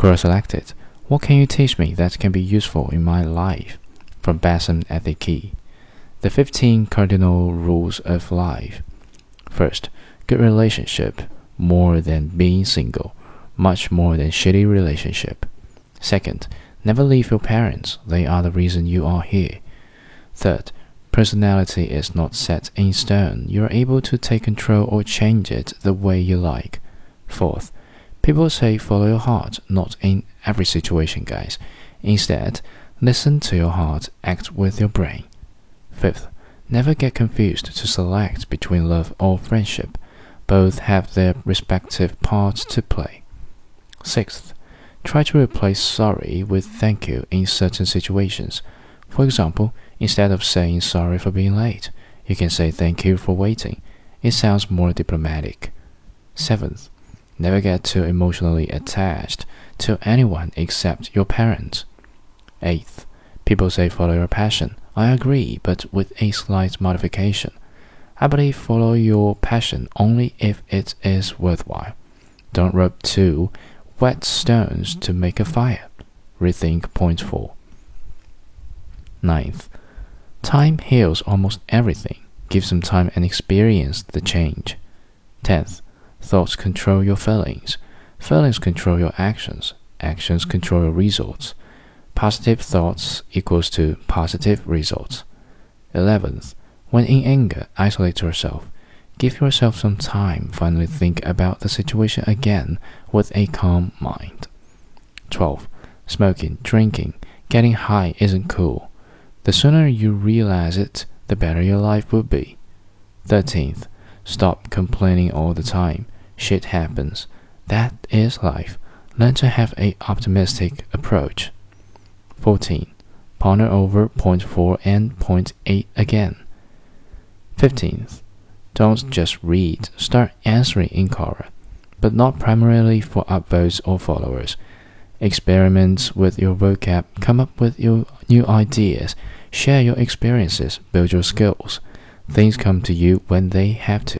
Quora selected. What can you teach me that can be useful in my life? From Bassam Atheeque. The 15 cardinal rules of life. First, good relationship, more than being single, much more than shitty relationship. Second, never leave your parents, they are the reason you are here. Third, personality is not set in stone, you are able to take control or change it the way you like. Fourth, People say follow your heart, not in every situation, guys. Instead, listen to your heart, act with your brain. Fifth, never get confused to select between love or friendship. Both have their respective parts to play. Sixth, try to replace sorry with thank you in certain situations. For example, instead of saying sorry for being late, you can say thank you for waiting. It sounds more diplomatic. Seventh, Never get too emotionally attached to anyone except your parents. Eighth, people say follow your passion. I agree, but with a slight modification. I believe follow your passion only if it is worthwhile. Don't rub two wet stones to make a fire. Rethink point four. Ninth, time heals almost everything. Give some time and experience the change. Tenth, Thoughts control your feelings. Feelings control your actions. Actions control your results. Positive thoughts equals to positive results. 11th, when in anger, isolate yourself. Give yourself some time, finally think about the situation again with a calm mind. 12. Smoking, drinking, getting high isn't cool. The sooner you realize it, the better your life will be. 13th, Stop complaining all the time. Shit happens. That is life. Learn to have a optimistic approach. 14. Ponder over point 4 and point 8 again. 15th. Don't just read, start answering in Quora, but not primarily for upvotes or followers. Experiment with your vocab, come up with your new ideas, share your experiences, build your skills. Things come to you when they have to.